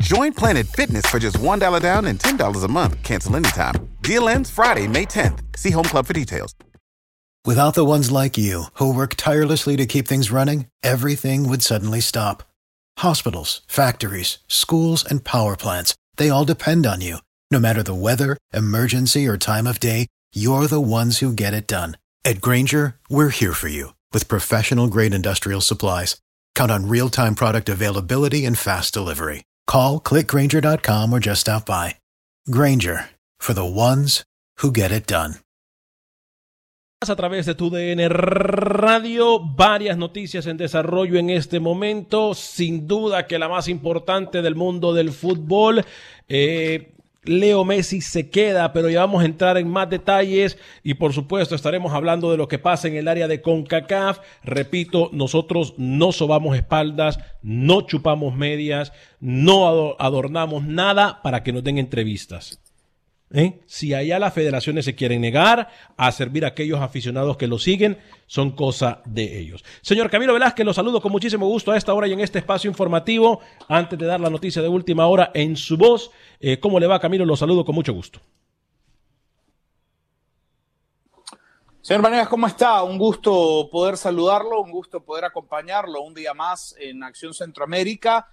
Join Planet Fitness for just $1 down and $10 a month. Cancel anytime. Deal ends Friday, May 10th. See Home Club for details. Without the ones like you, who work tirelessly to keep things running, everything would suddenly stop. Hospitals, factories, schools, and power plants, they all depend on you. No matter the weather, emergency, or time of day, you're the ones who get it done. At Granger, we're here for you with professional grade industrial supplies. Count on real time product availability and fast delivery. Call clickgranger.com or just stop by. Granger for the ones who get it done. a través de tu DN Radio. Varias noticias en desarrollo en este momento. Sin duda que la más importante del mundo del fútbol. Eh, Leo Messi se queda, pero ya vamos a entrar en más detalles y por supuesto estaremos hablando de lo que pasa en el área de CONCACAF. Repito, nosotros no sobamos espaldas, no chupamos medias, no adornamos nada para que nos den entrevistas. ¿Eh? Si allá las federaciones se quieren negar a servir a aquellos aficionados que lo siguen, son cosa de ellos. Señor Camilo Velázquez, lo saludo con muchísimo gusto a esta hora y en este espacio informativo. Antes de dar la noticia de última hora en su voz, eh, ¿cómo le va Camilo? Lo saludo con mucho gusto. Señor Vanegas, ¿cómo está? Un gusto poder saludarlo, un gusto poder acompañarlo un día más en Acción Centroamérica.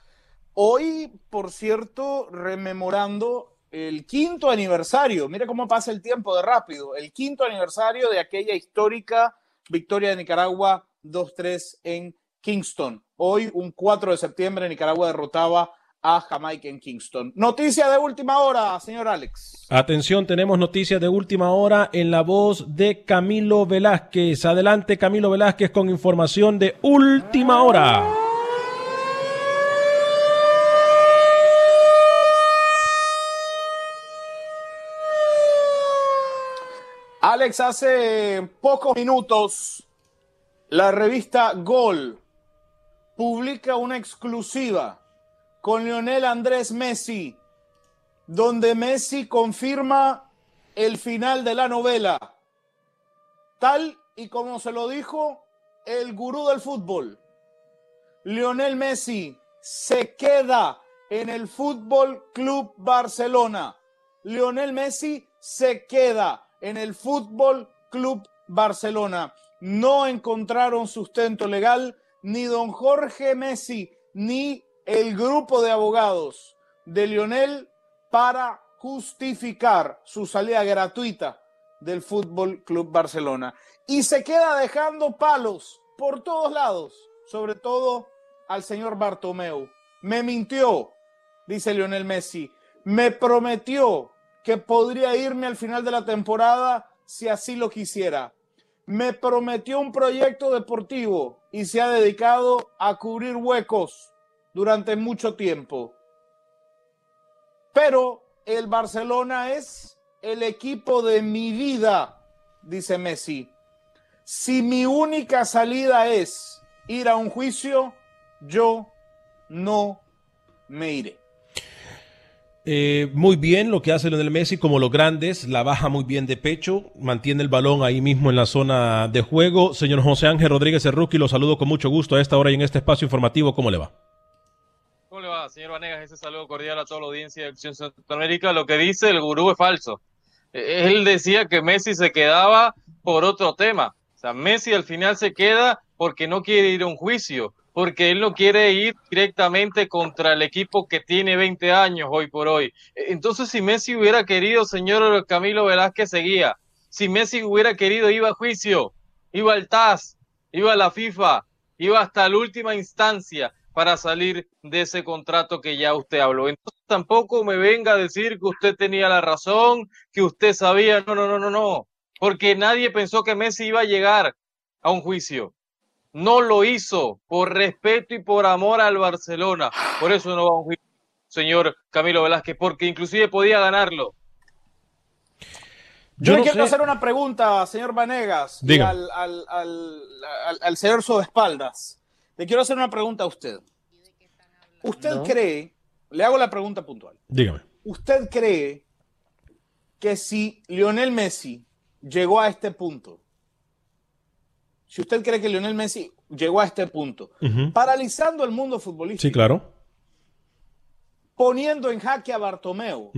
Hoy, por cierto, rememorando el quinto aniversario, mire cómo pasa el tiempo de rápido, el quinto aniversario de aquella histórica victoria de Nicaragua 2-3 en Kingston. Hoy, un 4 de septiembre, Nicaragua derrotaba a Jamaica en Kingston. Noticia de última hora, señor Alex. Atención, tenemos noticia de última hora en la voz de Camilo Velázquez. Adelante, Camilo Velázquez, con información de última hora. Alex, hace pocos minutos la revista Gol publica una exclusiva con Lionel Andrés Messi, donde Messi confirma el final de la novela, tal y como se lo dijo el gurú del fútbol. Lionel Messi se queda en el Fútbol Club Barcelona. Lionel Messi se queda en el Fútbol Club Barcelona. No encontraron sustento legal ni don Jorge Messi ni el grupo de abogados de Lionel para justificar su salida gratuita del Fútbol Club Barcelona. Y se queda dejando palos por todos lados, sobre todo al señor Bartomeu. Me mintió, dice Lionel Messi. Me prometió que podría irme al final de la temporada si así lo quisiera. Me prometió un proyecto deportivo y se ha dedicado a cubrir huecos durante mucho tiempo. Pero el Barcelona es el equipo de mi vida, dice Messi. Si mi única salida es ir a un juicio, yo no me iré. Eh, muy bien lo que hace Lionel Messi, como los grandes, la baja muy bien de pecho, mantiene el balón ahí mismo en la zona de juego. Señor José Ángel Rodríguez rookie, lo saludo con mucho gusto a esta hora y en este espacio informativo. ¿Cómo le va? ¿Cómo le va, señor Vanegas? Ese saludo cordial a toda la audiencia de Acción Centroamérica. Lo que dice el gurú es falso. Eh, él decía que Messi se quedaba por otro tema. O sea, Messi al final se queda porque no quiere ir a un juicio porque él no quiere ir directamente contra el equipo que tiene 20 años hoy por hoy. Entonces, si Messi hubiera querido, señor Camilo Velázquez seguía. Si Messi hubiera querido, iba a juicio, iba al TAS, iba a la FIFA, iba hasta la última instancia para salir de ese contrato que ya usted habló. Entonces tampoco me venga a decir que usted tenía la razón, que usted sabía, no, no, no, no, no, porque nadie pensó que Messi iba a llegar a un juicio no lo hizo por respeto y por amor al Barcelona. Por eso no va a un juicio, señor Camilo Velázquez, porque inclusive podía ganarlo. Yo, le quiero hacer una pregunta, señor Vanegas, al, al, al, al, señor Espaldas. Le quiero hacer una pregunta a usted. ¿Usted cree, le hago la pregunta puntual. Dígame. ¿Usted cree que si Lionel Messi llegó a este punto, si usted cree que Lionel Messi llegó a este punto, paralizando el mundo futbolístico. Sí, claro. Poniendo en jaque a Bartomeu,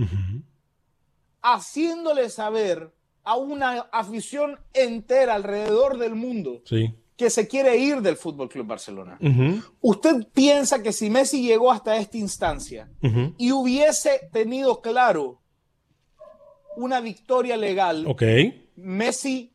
haciéndole saber a una afición entera alrededor del mundo que se quiere ir del Fútbol Club Barcelona. ¿Usted piensa que si Messi llegó hasta esta instancia y hubiese tenido claro una victoria legal, Messi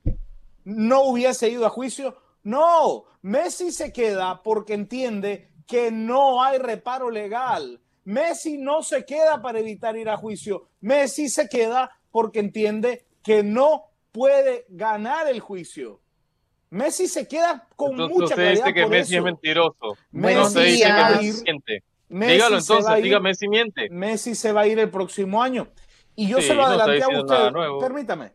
no hubiese ido a juicio. No, Messi se queda porque entiende que no hay reparo legal. Messi no se queda para evitar ir a juicio. Messi se queda porque entiende que no puede ganar el juicio. Messi se queda con mucha dice que Messi es mentiroso. Messi dice que Messi miente. Dígalo entonces, diga Messi miente. Messi se va a ir el próximo año. Y yo se lo adelanté a usted. Permítame,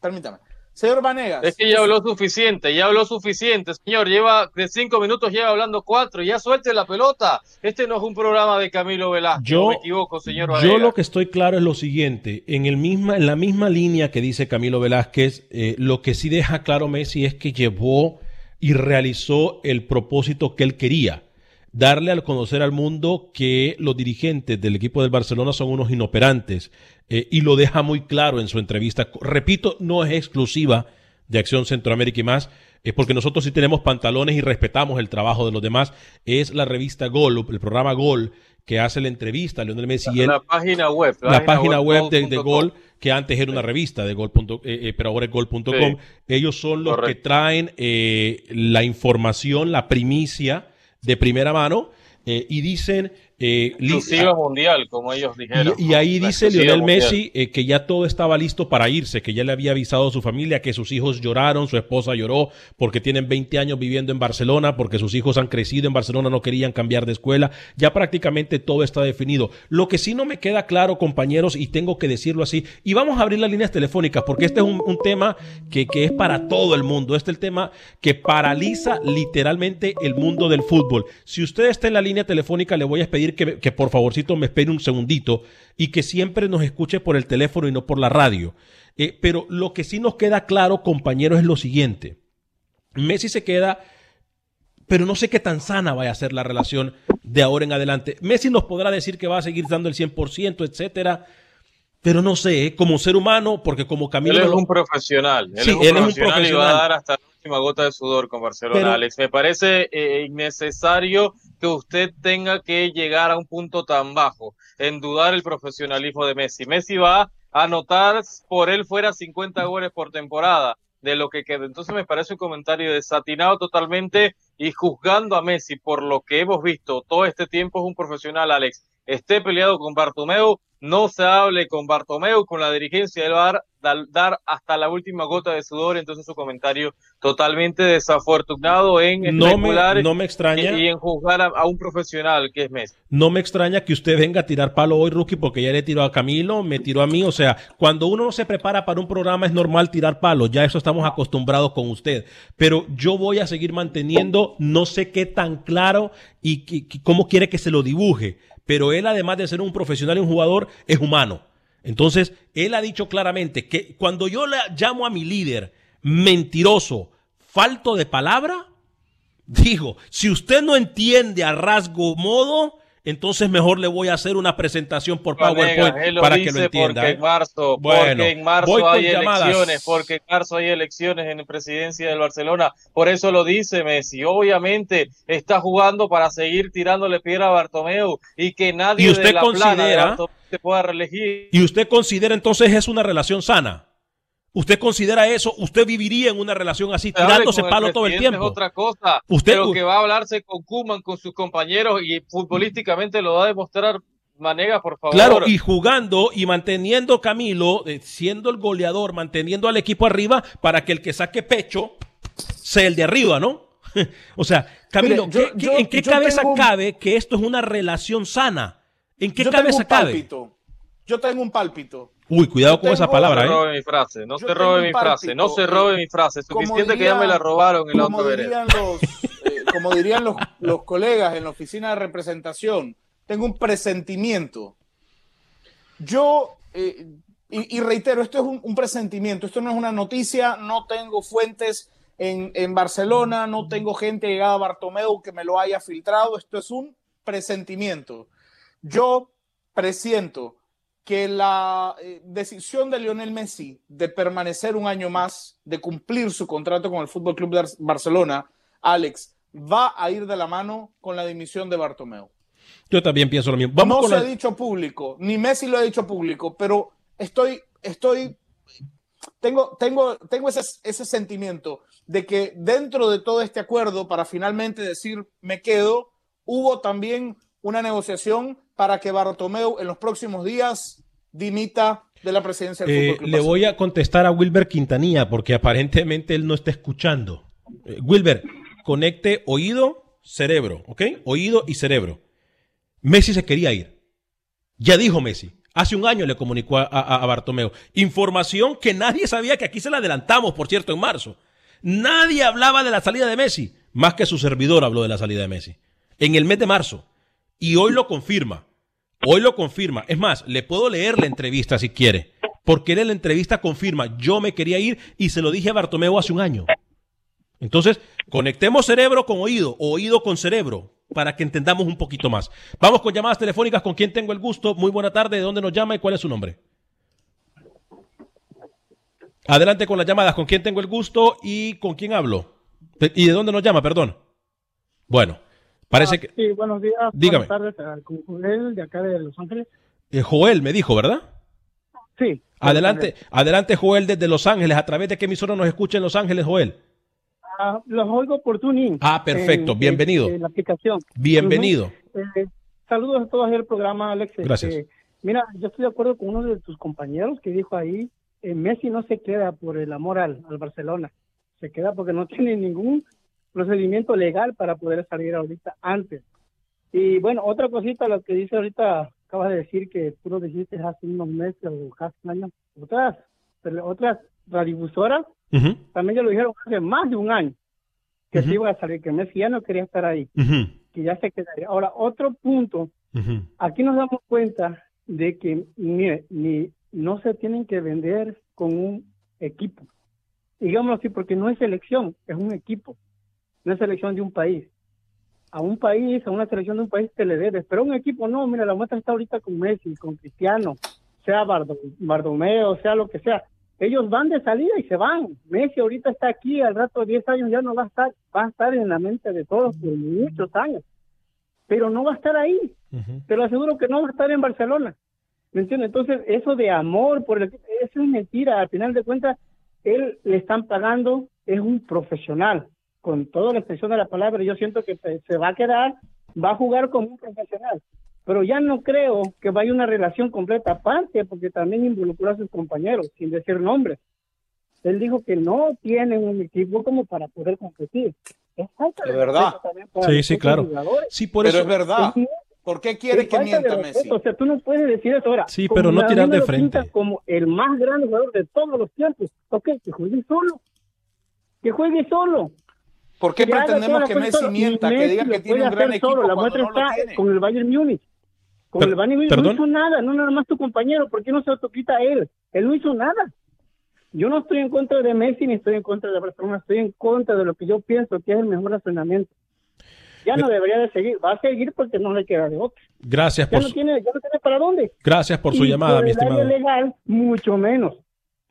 permítame. Señor Vanegas. Es que ya habló suficiente, ya habló suficiente, señor. Lleva de cinco minutos, lleva hablando cuatro. Ya suelte la pelota. Este no es un programa de Camilo Velázquez. Yo, no me equivoco, señor Vanegas. Yo lo que estoy claro es lo siguiente. En, el misma, en la misma línea que dice Camilo Velázquez, eh, lo que sí deja claro Messi es que llevó y realizó el propósito que él quería darle a conocer al mundo que los dirigentes del equipo del Barcelona son unos inoperantes eh, y lo deja muy claro en su entrevista. Repito, no es exclusiva de Acción Centroamérica y más, es porque nosotros sí tenemos pantalones y respetamos el trabajo de los demás. Es la revista Gol, el programa Gol, que hace la entrevista a Lionel Messi. Y la página web. La, página, web, de, Gol, que antes era una revista de Gol. Eh, eh, pero ahora es Gol.com. Ellos son los que traen la información, la primicia de primera mano eh, y dicen eh, ah, mundial, como ellos dijeron. Y, ahí dice Lionel Messi eh, que ya todo estaba listo para irse, que ya le había avisado a su familia que sus hijos lloraron, su esposa lloró porque tienen 20 años viviendo en Barcelona, porque sus hijos han crecido en Barcelona, no querían cambiar de escuela. Ya prácticamente todo está definido. Lo que sí no me queda claro, compañeros, y tengo que decirlo así, y vamos a abrir las líneas telefónicas porque este es un, tema que, que, es para todo el mundo. Este es el tema que paraliza literalmente el mundo del fútbol. Si usted está en la línea telefónica, le voy a pedir que, por favorcito me espere un segundito y que siempre nos escuche por el teléfono y no por la radio. Eh, pero lo que sí nos queda claro, compañeros, es lo siguiente. Messi se queda, pero no sé qué tan sana vaya a ser la relación de ahora en adelante. Messi nos podrá decir que va a seguir dando el 100%, etcétera. Pero no sé, ¿eh? como ser humano, porque como Camilo... Él es un profesional. Él, es, un profesional y va a dar hasta la última gota de sudor con Barcelona, Alex. Me parece eh, innecesario que usted tenga que llegar a un punto tan bajo en dudar el profesionalismo de Messi. Messi va a anotar por él fuera 50 goles por temporada de lo que queda. Entonces me parece un comentario desatinado totalmente y juzgando a Messi por lo que hemos visto todo este tiempo es un profesional, Alex. Esté peleado con Bartomeu, no se hable con Bartomeu, con la dirigencia del VAR, dar hasta la última gota de sudor, entonces su comentario totalmente desafortunado en no me, no me extraña y, en juzgar a, un profesional que es Messi. No me extraña que usted venga a tirar palo hoy, Rookie, porque ya le tiró a Camilo, me tiró a mí, o sea, cuando uno no se prepara para un programa es normal tirar palo, ya eso estamos acostumbrados con usted, pero yo voy a seguir manteniendo, no sé qué tan claro y cómo quiere que se lo dibuje, pero él además de ser un profesional y un jugador, es humano. Entonces, él ha dicho claramente que cuando yo le llamo a mi líder mentiroso, falto de palabra, digo, si usted no entiende a rasgo modo, entonces mejor le voy a hacer una presentación por PowerPoint para que lo entienda. Porque en ¿eh? marzo, Bueno, porque en marzo hay llamadas. elecciones, porque en marzo hay elecciones en presidencia del Barcelona. Por eso lo dice Messi. Obviamente está jugando para seguir tirándole piedra a Bartomeu y que nadie ¿Y usted de la plana de considera- Bartomeu se pueda reelegir. ¿Y usted considera entonces es una relación sana? ¿Usted considera eso? ¿Usted viviría en una relación así, tirándose palo todo el tiempo? Es otra cosa. Usted- pero que va a hablarse con Kuman, con sus compañeros y futbolísticamente lo va a demostrar Manega, por favor. Claro, y jugando y manteniendo Camilo, eh, siendo el goleador, manteniendo al equipo arriba para que el que saque pecho sea el de arriba, ¿no? o sea, Camilo, Mire, yo- ¿qué- yo- ¿en qué cabeza tengo cabe que esto es una relación sana? ¿En qué Yo tengo cabeza un cabe? Yo tengo un pálpito. Uy, cuidado con Yo esa tengo- palabra, No se ¿eh? robe mi frase, no Yo se tengo robe mi frase, no se robe eh, mi frase. Suficiente que ya me la robaron en la otra vereda. los, eh, como dirían los, los colegas en la oficina de representación, tengo un presentimiento. Yo, eh, y, y reitero, esto es un, un presentimiento, esto no es una noticia, no tengo fuentes en, en Barcelona, no tengo gente llegada a Bartomeu que me lo haya filtrado, esto es un presentimiento. Yo presiento que la eh, decisión de Lionel Messi de permanecer un año más, de cumplir su contrato con el Fútbol Club de Barcelona, Alex, va a ir de la mano con la dimisión de Bartomeu. Yo también pienso lo mismo. Vamos no con se la- ha dicho público, ni Messi lo ha dicho público, pero estoy, estoy, tengo, tengo, tengo ese, ese sentimiento de que dentro de todo este acuerdo, para finalmente decir me quedo, hubo también una negociación para que Bartomeu en los próximos días dimita de la presidencia del Eh, Club le voy a contestar a Wilber Quintanilla porque aparentemente él no está escuchando. Eh, Wilber, conecte oído, cerebro, ¿ok? Oído y cerebro. Messi se quería ir. Ya dijo Messi. Hace un año le comunicó a, a, a Bartomeu. Información que nadie sabía que aquí se la adelantamos, por cierto, en marzo. Nadie hablaba de la salida de Messi, más que su servidor habló de la salida de Messi. En el mes de marzo. Y hoy lo confirma. Hoy lo confirma. Es más, le puedo leer la entrevista si quiere. Porque él en la entrevista confirma, yo me quería ir y se lo dije a Bartomeu hace un año. Entonces, conectemos cerebro con oído, oído con cerebro, para que entendamos un poquito más. Vamos con llamadas telefónicas con quien tengo el gusto. Muy buena tarde, ¿de dónde nos llama y cuál es su nombre? Adelante con las llamadas, con quién tengo el gusto y con quién hablo. ¿Y de dónde nos llama, perdón? Bueno, parece que... Sí, buenos días. Dígame. Buenas tardes, eh, con Joel de acá de Los Ángeles. eh, Joel me dijo, ¿verdad? Sí. Adelante, adelante Joel desde Los Ángeles. ¿A través de qué emisora nos escucha en Los Ángeles, Joel? Ah, los oigo por tuning. Ah, perfecto. en- Bienvenido. En, en la aplicación. Bienvenido. Eh, saludos a todos el programa, Alex. Gracias. Este, mira, yo estoy de acuerdo con uno de tus compañeros que dijo ahí, eh, Messi no se queda por el amor al, al Barcelona. Se queda porque no tiene ningún procedimiento legal para poder salir ahorita antes. Y bueno, otra cosita, lo que dice ahorita, acabas de decir que tú lo dijiste hace unos meses o hace un año. Otras, otras radiodifusoras también ya lo dijeron hace más de un año que Ujú. se iba a salir, que Messi ya no quería estar ahí, que ya se quedaría. Ahora, otro punto, aquí nos damos cuenta de que mire, ni, no se tienen que vender con un equipo. Digámoslo así, porque no es selección, es un equipo, es selección de un país. A un país, a una selección de un país te le debes, pero a un equipo no, mira, la muestra está ahorita con Messi, con Cristiano, sea Bardo- Bardomeo, sea lo que sea. Ellos van de salida y se van. Messi ahorita está aquí, al rato de 10 años ya no va a estar, va a estar en la mente de todos por muchos años, pero no va a estar ahí Ujú. te lo aseguro que no va a estar en Barcelona. ¿Me entiendes? Entonces, eso de amor por el equipo, eso es mentira. Al final de cuentas, él le están pagando, es un profesional, con toda la expresión de la palabra. Yo siento que se va a quedar, va a jugar como un profesional. Pero ya no creo que vaya una relación completa aparte, porque también involucró a sus compañeros, sin decir nombres. Él dijo que no tienen un equipo como para poder competir. Es falta De verdad. también para Sí, sí, claro. Sí, por Pero eso. es verdad. ¿Por qué quiere es que de mienta Messi? O sea, tú no puedes decir eso ahora. Sí, pero no tirar de frente. como el más grande jugador de todos los tiempos. Ok, que juegue solo. Que juegue solo. ¿Por qué pretendemos que Messi mienta, que diga lo que tiene un gran hacer equipo solo. La cuando muestra no lo está tiene? con el Bayern Múnich. Con Per- el Bani no ¿perdón? hizo nada, no nada más tu compañero, ¿por qué no se autoquita él? Él no hizo nada. Yo no estoy en contra de Messi ni estoy en contra de Barcelona, estoy en contra de lo que yo pienso que es el mejor entrenamiento. Ya no debería de seguir, va a seguir porque no le queda de otra. Gracias Ya por no su, tiene, ya no tiene para dónde. gracias por su Y llamada, por mi estimado. legal, mucho menos.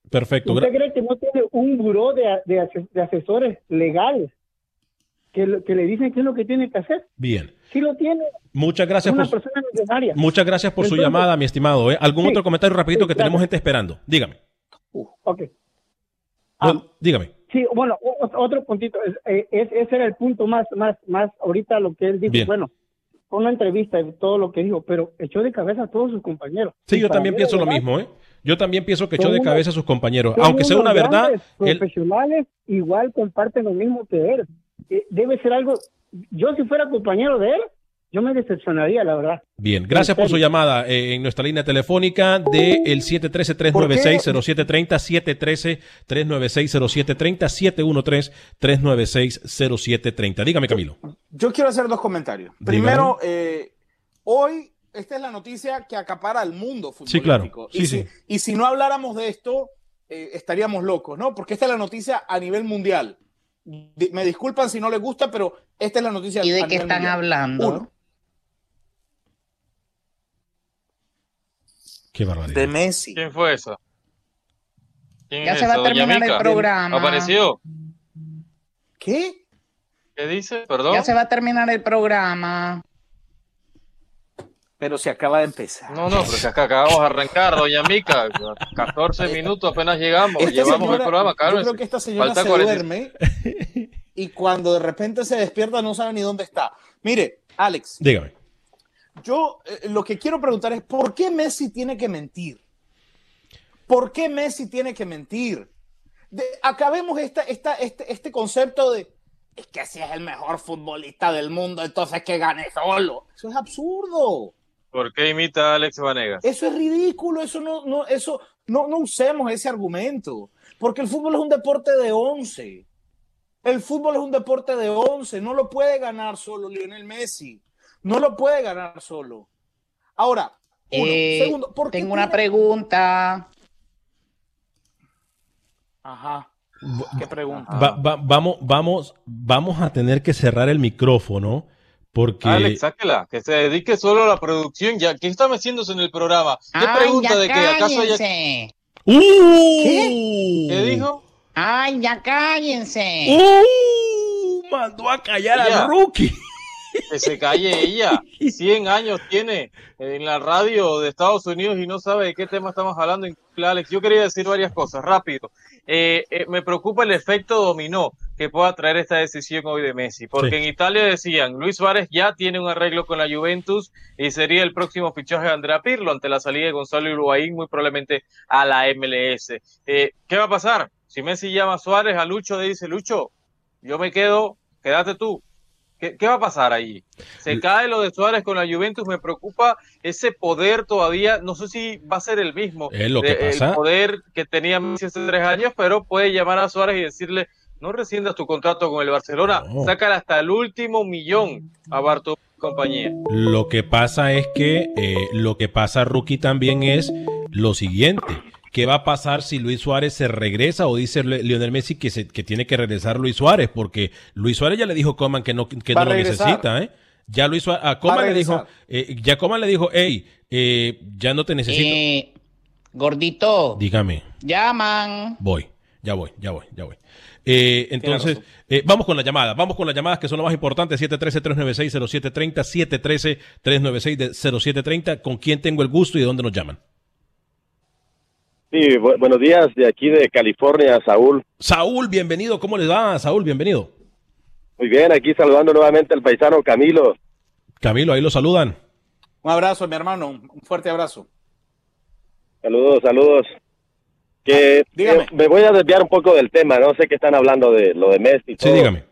Perfecto. ¿Usted cree que no tiene un buró de, de, de asesores legales que, lo- que le dicen qué es lo que tiene que hacer? Bien. Sí lo tiene. Muchas gracias una por persona millonaria. Muchas gracias por su llamada, mi estimado. ¿eh? ¿Algún Sí, otro comentario rapidito sí, que tenemos claro. gente esperando? Dígame. Ok. No, dígame. Sí, bueno, otro puntito. es- eh, es- ese era el punto más, más, más ahorita lo que él dijo. Bien. Bueno, una entrevista y todo lo que dijo, pero echó de cabeza a todos sus compañeros. Sí, Y yo también pienso de lo mismo, ¿eh? Yo también pienso que echó de cabeza a sus compañeros. Aunque sea una verdad, él- profesionales igual comparten lo mismo que él. Eh, Debe ser algo. Yo, si fuera compañero de él, yo me decepcionaría, la verdad. Bien, gracias por su llamada eh, en nuestra línea telefónica de el 713-396-0730, 713-396-0730, 713-396-0730. Dígame, Camilo. Yo quiero hacer dos comentarios. Dígame. Primero, eh, hoy esta es la noticia que acapara al mundo Sí, claro. futbolístico. Sí, y, sí. Si, y si no habláramos de esto, eh, estaríamos locos, ¿no? Porque esta es la noticia a nivel mundial. Me disculpan si no les gusta, pero esta es la noticia. ¿Y de qué están mundial. hablando? Uno, Qué barbaridad. de Messi. ¿Quién fue esa? ¿Quién Ya es se va a terminar el programa. ¿Apareció? ¿Qué? ¿Qué dice? Perdón. Ya se va a terminar el programa. Pero se acaba de empezar. No, no, pero que acá acabamos de arrancar, doña Mica. 14 minutos apenas llegamos. Esta Llevamos señora- el programa, Yo cálmense. creo que esta señora Falta se 40. duerme y cuando de repente se despierta no sabe ni dónde está. Mire, Alex, Dígame. yo eh, lo que quiero preguntar es, ¿por qué Messi tiene que mentir? ¿Por qué Messi tiene que mentir? De- acabemos esta, esta, este, este concepto de, es que si es el mejor futbolista del mundo, entonces que gane solo. Eso es absurdo. ¿Por qué imita a Alex Vanegas? Eso es ridículo, eso no, no, eso, no, no usemos ese argumento, porque el fútbol es un deporte de 11. El fútbol es un deporte de 11, no lo puede ganar solo Lionel Messi, no lo puede ganar solo. Ahora, uno, Eh, segundo, ¿por qué tengo una tiene- pregunta. Ajá, qué pregunta. Va- va- vamos, vamos, vamos a tener que cerrar el micrófono porque... Alex, sáquela, que se dedique solo a la producción. Ya, ¿qué está metiéndose en el programa? ¿Qué Ay, pregunta ya de que acaso haya... cállense. ¡Uh! ¿Qué dijo? Ay, ya cállense. ¡Uh! Mandó a callar Ella. al rookie. Que se calle ella. 100 años tiene en la radio de Estados Unidos y no sabe de qué tema estamos hablando. Alex, yo quería decir varias cosas, rápido. Eh, eh, me preocupa el efecto dominó que pueda traer esta decisión hoy de Messi, porque Sí. en Italia decían, Luis Suárez ya tiene un arreglo con la Juventus y sería el próximo fichaje de Andrea Pirlo ante la salida de Gonzalo Higuaín, muy probablemente a la MLS. Eh, ¿Qué va a pasar? Si Messi llama a Suárez, a Lucho le dice, Lucho, yo me quedo, quédate tú. ¿Qué, qué va a pasar ahí? Se cae lo de Suárez con la Juventus, me preocupa ese poder todavía, no sé si va a ser el mismo. Es lo que de- pasa. El poder que tenía Messi hace tres años, pero puede llamar a Suárez y decirle, no rescindas tu contrato con el Barcelona, No. hasta el último millón a Bartomeu y compañía. Lo que pasa es que eh, lo que pasa, Rookie, también es lo siguiente. ¿Qué va a pasar si Luis Suárez se regresa o dice Lionel Messi que, se, que tiene que regresar Luis Suárez? Porque Luis Suárez ya le dijo a Coman que no, que lo regresar. necesita, ¿eh? Ya Luis Suárez, a Coman le dijo, eh, ya Coman le dijo, hey, eh, ya no te necesito. Eh, gordito, Dígame, llaman. voy, ya voy, ya voy, ya voy. Eh, entonces, eh, vamos con las llamadas, vamos con las llamadas que son lo más importante, 713-396-0730, 713-396-0730, ¿con quién tengo el gusto y de dónde nos llaman? Sí, bu- buenos días, de aquí de California, Saúl. Saúl, bienvenido, ¿cómo les va? Saúl, bienvenido. Muy bien, aquí saludando nuevamente al paisano Camilo. Camilo, ahí lo saludan. Un abrazo, mi hermano, un fuerte abrazo. Saludos, saludos. Que Dígame. eh, me voy a desviar un poco del tema, no sé que están hablando de lo de Messi. y Sí, todo. dígame.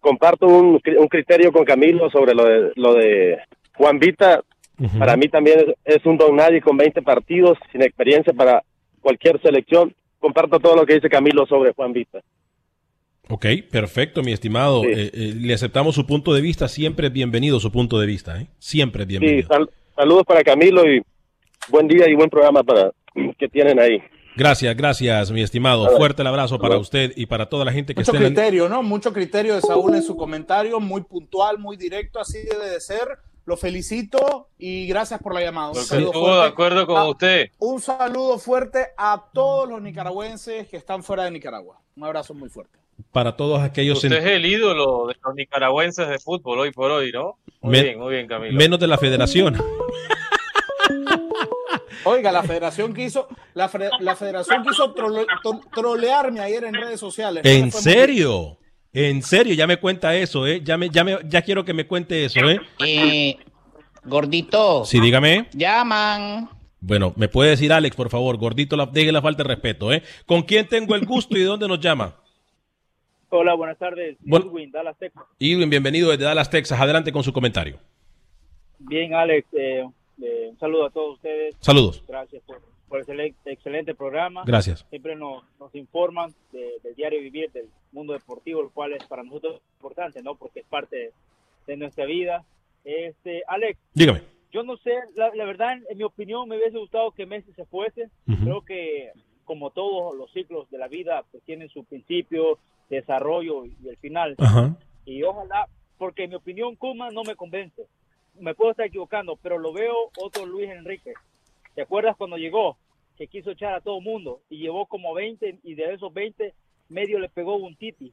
Comparto un, un criterio con Camilo sobre lo de, lo de Juan Vita. Ujú. Para mí también es, es un don nadie con 20 partidos, sin experiencia para cualquier selección. Comparto todo lo que dice Camilo sobre Juan Vita. Ok, perfecto, mi estimado. Eh, eh, le aceptamos su punto de vista. Siempre es bienvenido su punto de vista. ¿eh? Siempre es Sí, bienvenido. sal- saludos para Camilo y buen día y buen programa para que tienen ahí. Gracias, gracias, mi estimado. Fuerte el abrazo para usted y para toda la gente que Mucho esté en criterio, ¿no? Mucho criterio de Saúl en su comentario, muy puntual, muy directo, así debe de ser. Lo felicito y gracias por la llamada. Un Porque saludo estuvo de fuerte. acuerdo con usted. Un saludo fuerte a todos los nicaragüenses que están fuera de Nicaragua. Un abrazo muy fuerte. para todos aquellos Usted en- es el ídolo de los nicaragüenses de fútbol hoy por hoy, ¿no? Muy Me- bien, muy bien, Camilo. menos de la federación. Oiga, la federación quiso, la, fe- la federación quiso trole- to- trolearme ayer en redes sociales. ¿En No fue muy- serio? En serio, ya me cuenta eso, ¿eh? Ya, me, ya, me, ya quiero que me cuente eso, ¿eh? Eh, gordito. Sí, dígame. Llaman. Bueno, ¿me puede decir Alex, por favor? Gordito, la, deje la falta de respeto, ¿eh? ¿Con quién tengo el gusto y de dónde nos llama? Hola, buenas tardes. Buen- Edwin, Dallas, Texas. Irwin, bienvenido desde Dallas, Texas. Adelante con su comentario. Bien, Alex, eh, eh, un saludo a todos ustedes. Saludos. Gracias por, por el excel- excelente programa. Gracias. Siempre nos, nos informan de- del diario vivir del mundo deportivo, el cual es para nosotros importante, ¿no? Porque es parte de, de nuestra vida. Este, Alex, Dígame. yo no sé, la, la verdad, en, mi opinión, me hubiese gustado que Messi se fuese. Ujú. Creo que, como todos los ciclos de la vida, pues tienen su principio, desarrollo y el final. Ajá. Y ojalá, porque en mi opinión, Kuma no me convence. Me puedo estar equivocando, pero lo veo otro Luis Enrique. ¿Te acuerdas cuando llegó? Que quiso echar a todo mundo y llevó como 20 y de esos 20 medio le pegó un titi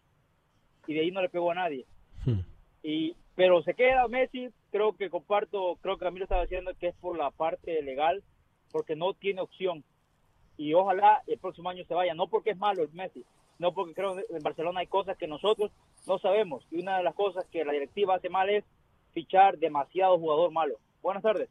y de ahí no le pegó a nadie. Hmm. Y pero se queda Messi, creo que comparto, creo que Camilo estaba diciendo que es por la parte legal, porque no tiene opción. Y ojalá el próximo año se vaya, no porque es malo el Messi, no porque creo que en Barcelona hay cosas que nosotros no sabemos. Y una de las cosas que la directiva hace mal es fichar demasiado jugador malo. Buenas tardes.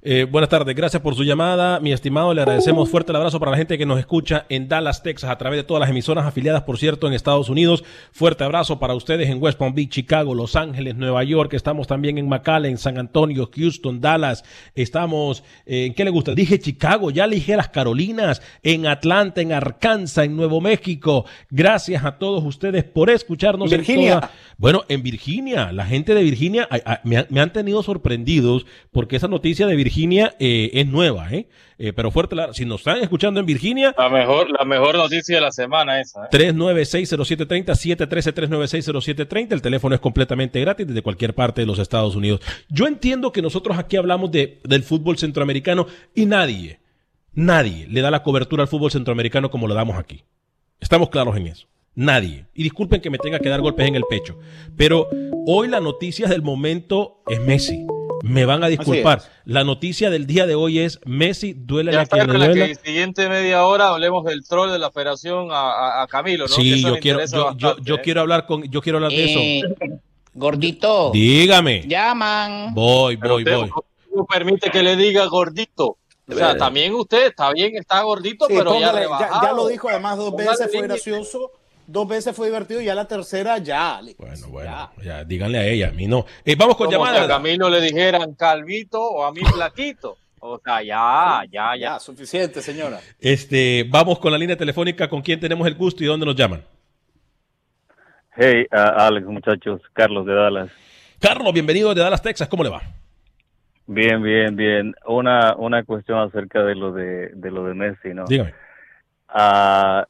Eh, buenas tardes, gracias por su llamada, mi estimado. Le agradecemos fuerte el abrazo para la gente que nos escucha en Dallas, Texas, a través de todas las emisoras afiliadas, por cierto, en Estados Unidos. Fuerte abrazo para ustedes en West Palm Beach, Chicago, Los Ángeles, Nueva York. Estamos también en McAllen, San Antonio, Houston, Dallas. Estamos, eh, ¿en qué le gusta? Dije Chicago, ya le dije las Carolinas, en Atlanta, en Arkansas, en Nuevo México. Gracias a todos ustedes por escucharnos. en Virginia. toda- bueno, en Virginia, la gente de Virginia me, me han tenido sorprendidos porque esa noticia de Virginia eh, es nueva, ¿eh? Eh, pero fuerte, la- si nos están escuchando en Virginia, La mejor, la mejor noticia de la semana esa. ¿eh? 3960730, 713-3960730, el teléfono es completamente gratis desde cualquier parte de los Estados Unidos. Yo entiendo que nosotros aquí hablamos de, del fútbol centroamericano y nadie, nadie le da la cobertura al fútbol centroamericano como lo damos aquí. Estamos claros en eso. Nadie. Y disculpen que me tenga que dar golpes en el pecho. Pero hoy la noticia del momento es Messi. Me van a disculpar. La noticia del día de hoy es Messi duele Ya a quien está, le duela. que en siguiente media hora hablemos del troll de la federación a, a- a Camilo, ¿no? Que Sí, yo quiero, yo, yo, bastante, yo ¿eh? quiero hablar con, yo quiero hablar de Eh, eso. gordito. Dígame. Llaman. Voy, voy, usted voy. no permite que le diga gordito. O sea, Eh. también usted está bien, está gordito, Sí, pero ya póngale, ya, rebajado. ya lo dijo además dos Póngale veces, fue límite. gracioso, dos veces fue divertido y ya la tercera ya. Alex. Bueno, bueno, ya, díganle a ella, a mí no. Eh, vamos con Como que a llamada. Camilo le dijeran calvito o a mí flaquito. O sea, ya, ya, ya. Ya, suficiente, señora. Este, vamos con la línea telefónica con quién tenemos el gusto y dónde nos llaman. Hey, uh, Alex, muchachos, Carlos de Dallas. Carlos, bienvenido de Dallas, Texas, ¿cómo le va? Bien, bien, bien. Una, una cuestión acerca de lo de, de lo de Messi, ¿no? Dígame. Ah,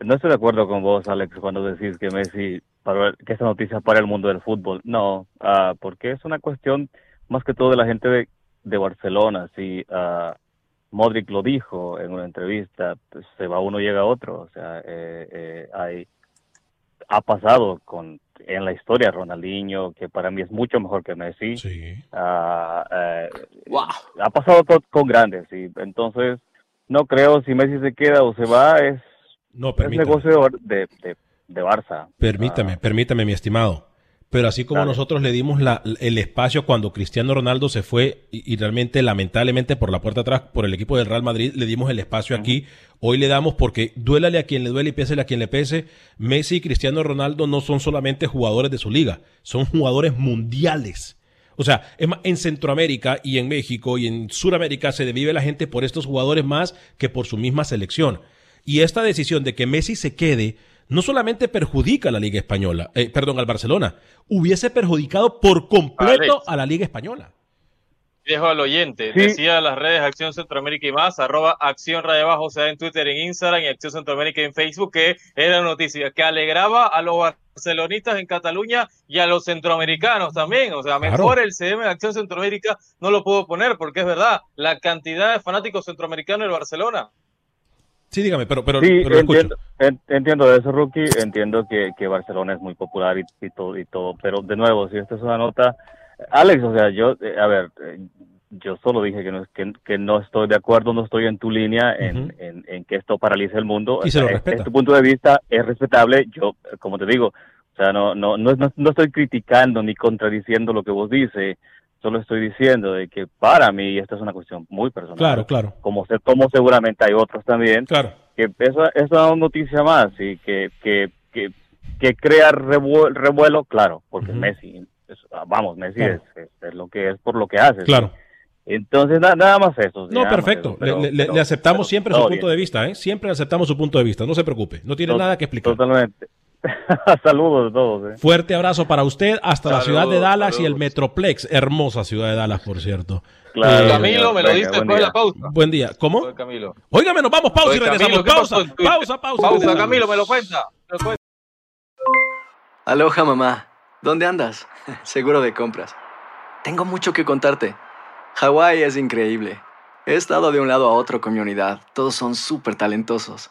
no estoy de acuerdo con vos, Alex, cuando decís que Messi, para, que esta noticia para el mundo del fútbol. No, ah, porque es una cuestión más que todo de la gente de, de Barcelona. Si ah, Modric lo dijo en una entrevista, pues se va uno, llega otro. O sea, eh, eh, hay, ha pasado con en la historia Ronaldinho, que para mí es mucho mejor que Messi. Eh, Ha pasado con, con grandes, y entonces no creo si Messi se queda o se va, es, No, es permítame. negocio de, de, de Barça. Permítame, permítame, mi estimado. Pero así como Dale. nosotros le dimos la- el espacio cuando Cristiano Ronaldo se fue y, y realmente lamentablemente por la puerta atrás por el equipo del Real Madrid le dimos el espacio aquí, hoy le damos porque duélale a quien le duele y pésele a quien le pese, Messi y Cristiano Ronaldo no son solamente jugadores de su liga, son jugadores mundiales. O sea, es más, en Centroamérica y en México y en Sudamérica se vive la gente por estos jugadores más que por su misma selección. Y esta decisión de que Messi se quede no solamente perjudica a la Liga Española, eh, perdón, al Barcelona, hubiese perjudicado por completo a la Liga Española. Dejo al oyente, decía las redes Acción Centroamérica y más, arroba Acción Radio Abajo, o sea, en Twitter, en Instagram y Acción Centroamérica en Facebook, que era noticia que alegraba a los barcelonistas en Cataluña y a los centroamericanos también. O sea, mejor el CM de Acción Centroamérica no lo puedo poner porque es verdad, la cantidad de fanáticos centroamericanos en Barcelona. Sí, dígame, pero, pero, Sí, pero lo escucho. entiendo, en- entiendo de eso, Rookie. Entiendo que, que Barcelona es muy popular y, y todo, y todo. Pero de nuevo, si esta es una nota. Alex, o sea, yo, eh, a ver, eh, yo solo dije que no, que, que no estoy de acuerdo, no estoy en tu línea en, en, en que esto paralice el mundo. Y se lo Es- respeta. es tu punto de vista es respetable. Yo, como te digo, o sea, no, no, no, no estoy criticando ni contradiciendo lo que vos dices. Solo estoy diciendo de que para mí esta es una cuestión muy personal Claro, claro. como, se, como seguramente hay otros también, claro. que eso es una noticia más y que, que, que, que crea revuelo, revuelo claro, porque Messi, es- vamos, Messi Claro. es, es- es lo que es por lo que hace. ¿sí? Claro. Entonces, na- nada más eso. No, perfecto. Le- le, aceptamos siempre su punto de vista, ¿eh? Siempre aceptamos su punto de vista. No se preocupe. No tiene nada que explicar. Totalmente. Saludos a todos. ¿eh? Fuerte abrazo para usted hasta la ciudad de Saludos, Dallas y el Metroplex. Hermosa ciudad de Dallas, por cierto. Claro, Eh, Camilo, me lo diste buen después de día. la pausa. Buen día. ¿Cómo? Soy Camilo. Óigame, nos vamos, pausa y regresamos. Camilo, ¿qué Pausa, pausa, pausa. Pausa. Camilo, me lo cuenta. Me lo cuenta. Aloha mamá, ¿dónde andas? Seguro de compras. Tengo mucho que contarte. Hawái es increíble. He estado de un lado a otro con mi unidad. Todos son súper talentosos.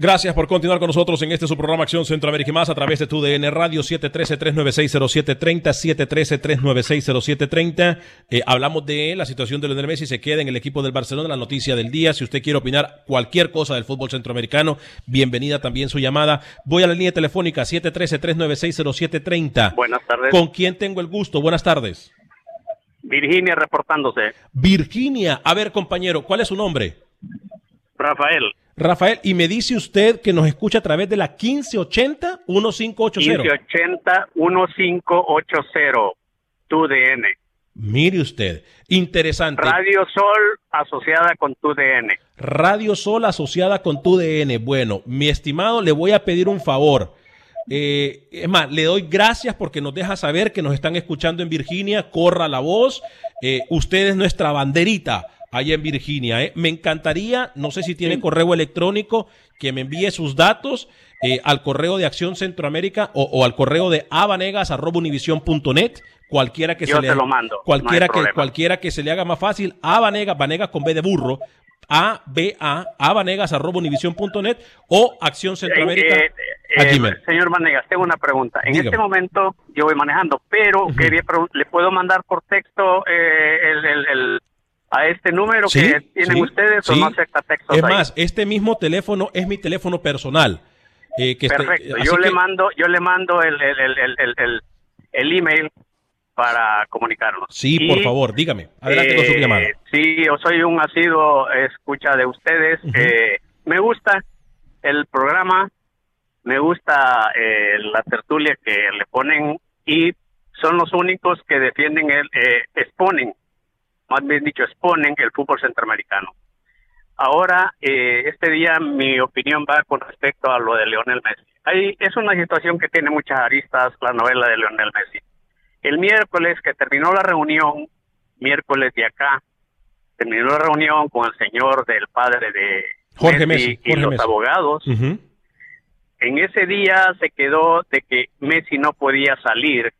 Gracias por continuar con nosotros en este su programa Acción Centroamérica y más a través de tu DN Radio 713-396-0730, 713-396-0730. Eh, hablamos de la situación de Lionel Messi, se queda en el equipo del Barcelona, la noticia del día. Si usted quiere opinar cualquier cosa del fútbol centroamericano, bienvenida también su llamada. Voy a la línea telefónica 713-396-0730. Buenas tardes. ¿Con quién tengo el gusto? Buenas tardes. Virginia reportándose. Virginia. A ver, compañero, ¿cuál es su nombre? Rafael, Rafael, y me dice usted que nos escucha a través de la 1580-1580. 1580-1580, tu DN. Mire usted, interesante. Radio Sol asociada con tu DN. Radio Sol asociada con tu DN. Bueno, mi estimado, le voy a pedir un favor. Eh, es más, le doy gracias porque nos deja saber que nos están escuchando en Virginia. Corra la voz. Eh, usted es nuestra banderita allá en Virginia. ¿eh? Me encantaría, no sé si tiene correo electrónico, que me envíe sus datos eh, al correo de Acción Centroamérica o, o al correo de avanegas.univision.net. Cualquiera que Yo se le lo mando, Cualquiera, no que, problema. cualquiera que se le haga más fácil. Avanegas, Vanegas con B de burro. A, B, A, avanegas.univision.net o Acción Centroamérica. Eh, a eh, Gmail. señor Manegas, tengo una pregunta. En Dígame. este momento yo voy manejando, pero quería pregun- ¿le puedo mandar por texto eh, el, el- el- a este número Sí, que tienen sí, ustedes o no acepta textos Es ahí? más, este mismo teléfono es mi teléfono personal. eh, que este- Perfecto. yo le mando, yo le mando el, el, el, el, el, email para comunicarnos. Sí, Y, por favor, dígame. Adelante con su eh, llamada. Sí, yo soy un asiduo escucha de ustedes. Eh, me gusta el programa, me gusta eh, la tertulia que le ponen y son los únicos que defienden el, eh, exponen, más bien dicho, exponen el fútbol centroamericano. Ahora, eh, este día mi opinión va con respecto a lo de Lionel Messi. Ahí es una situación que tiene muchas aristas la novela de Lionel Messi. El miércoles que terminó la reunión, miércoles de acá, terminó la reunión con el señor del padre de Jorge Messi, y Jorge los Messi. abogados. Ujú. En ese día se quedó de que Messi no podía salir